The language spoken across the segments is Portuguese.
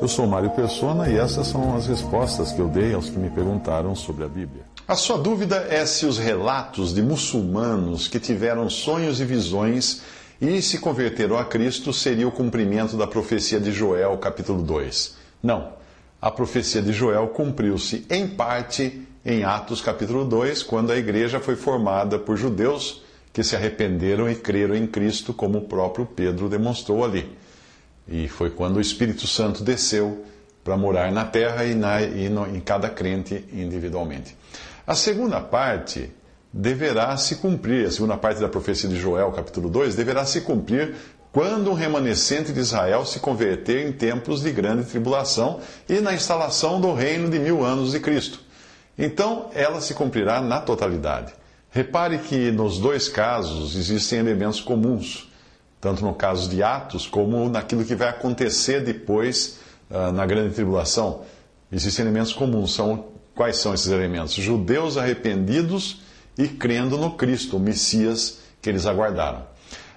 Eu sou Mário Persona e essas são as respostas que eu dei aos que me perguntaram sobre a Bíblia. A sua dúvida é se os relatos de muçulmanos que tiveram sonhos e visões e se converteram a Cristo seria o cumprimento da profecia de Joel, capítulo 2. Não. A profecia de Joel cumpriu-se em parte em Atos, capítulo 2, quando a igreja foi formada por judeus que se arrependeram e creram em Cristo, como o próprio Pedro demonstrou ali. E foi quando o Espírito Santo desceu para morar na terra e, na, e no, em cada crente individualmente. A segunda parte deverá se cumprir, a segunda parte da profecia de Joel, capítulo 2, deverá se cumprir quando um remanescente de Israel se converter em tempos de grande tribulação e na instalação do reino de mil anos de Cristo. Então, ela se cumprirá na totalidade. Repare que nos dois casos existem elementos comuns, tanto no caso de Atos como naquilo que vai acontecer depois uh, na grande tribulação. Existem elementos comuns. São, quais são esses elementos? Judeus arrependidos e crendo no Cristo, o Messias que eles aguardaram.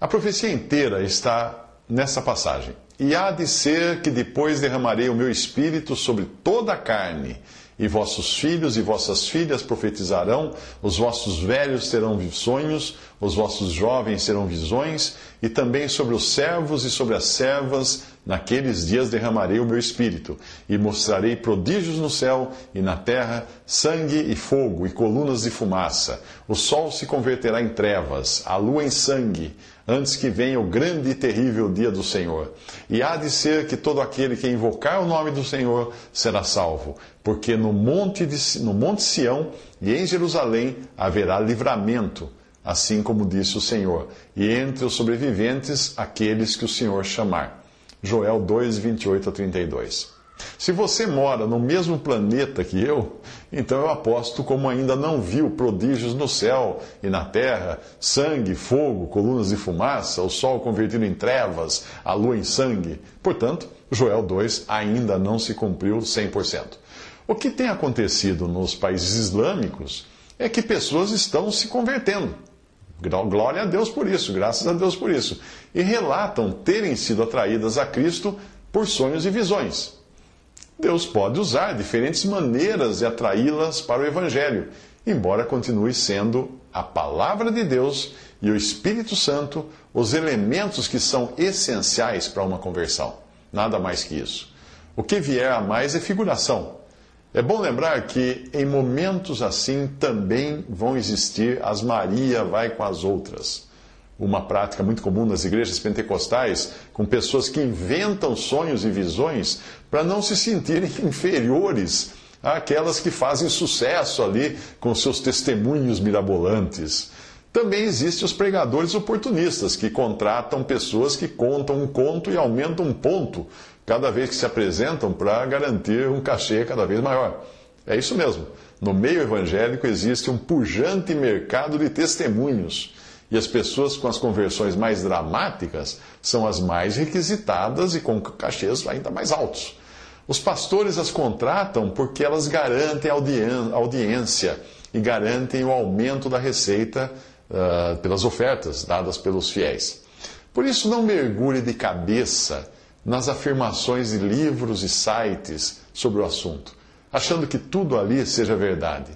A profecia inteira está nessa passagem. E há de ser que depois derramarei o meu espírito sobre toda a carne, e vossos filhos e vossas filhas profetizarão, os vossos velhos terão sonhos, os vossos jovens terão visões, e também sobre os servos e sobre as servas, naqueles dias derramarei o meu espírito, e mostrarei prodígios no céu e na terra, sangue e fogo e colunas de fumaça. O sol se converterá em trevas, a lua em sangue, antes que venha o grande e terrível dia do Senhor. E há de ser que todo aquele que invocar o nome do Senhor será salvo, porque no monte, de, no monte Sião e em Jerusalém haverá livramento assim como disse o Senhor, e entre os sobreviventes, aqueles que o Senhor chamar. Joel 2, 28 a 32. Se você mora no mesmo planeta que eu, então eu aposto como ainda não viu prodígios no céu e na terra, sangue, fogo, colunas de fumaça, o sol convertido em trevas, a lua em sangue. Portanto, Joel 2 ainda não se cumpriu 100%. O que tem acontecido nos países islâmicos é que pessoas estão se convertendo. Glória a Deus por isso, graças a Deus por isso. E relatam terem sido atraídas a Cristo por sonhos e visões. Deus pode usar diferentes maneiras de atraí-las para o Evangelho, embora continue sendo a palavra de Deus e o Espírito Santo os elementos que são essenciais para uma conversão. Nada mais que isso. O que vier a mais é figuração. É bom lembrar que em momentos assim também vão existir as Maria vai com as outras. Uma prática muito comum nas igrejas pentecostais, com pessoas que inventam sonhos e visões para não se sentirem inferiores àquelas que fazem sucesso ali com seus testemunhos mirabolantes. Também existem os pregadores oportunistas, que contratam pessoas que contam um conto e aumentam um ponto cada vez que se apresentam para garantir um cachê cada vez maior. É isso mesmo. No meio evangélico existe um pujante mercado de testemunhos. E as pessoas com as conversões mais dramáticas são as mais requisitadas e com cachês ainda mais altos. Os pastores as contratam porque elas garantem audiência e garantem o aumento da receita uh, pelas ofertas dadas pelos fiéis. Por isso, não mergulhe de cabeça nas afirmações de livros e sites sobre o assunto, achando que tudo ali seja verdade.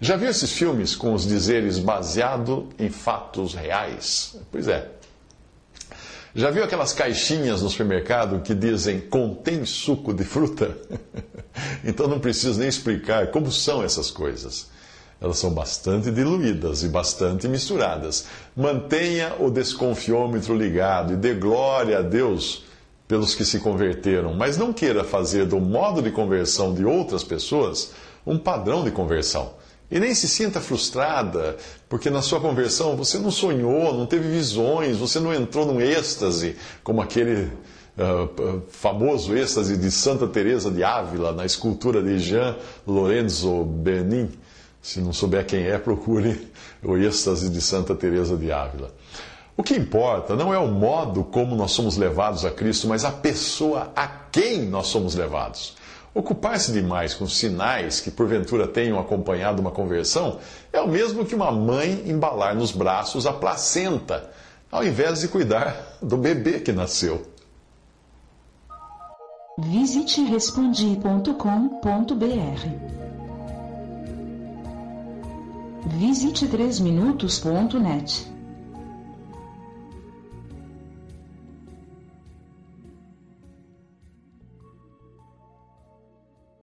Já viu esses filmes com os dizeres baseado em fatos reais? Pois é. Já viu aquelas caixinhas no supermercado que dizem contém suco de fruta? então não preciso nem explicar como são essas coisas. Elas são bastante diluídas e bastante misturadas. Mantenha o desconfiômetro ligado e dê glória a Deus pelos que se converteram, mas não queira fazer do modo de conversão de outras pessoas um padrão de conversão. E nem se sinta frustrada, porque na sua conversão você não sonhou, não teve visões, você não entrou num êxtase, como aquele uh, famoso êxtase de Santa Teresa de Ávila, na escultura de Jean Lorenzo Bernin. Se não souber quem é, procure o êxtase de Santa Teresa de Ávila. O que importa não é o modo como nós somos levados a Cristo, mas a pessoa a quem nós somos levados. Ocupar-se demais com sinais que porventura tenham acompanhado uma conversão é o mesmo que uma mãe embalar nos braços a placenta, ao invés de cuidar do bebê que nasceu. Visite respondi.com.br. Visite 3minutos.net.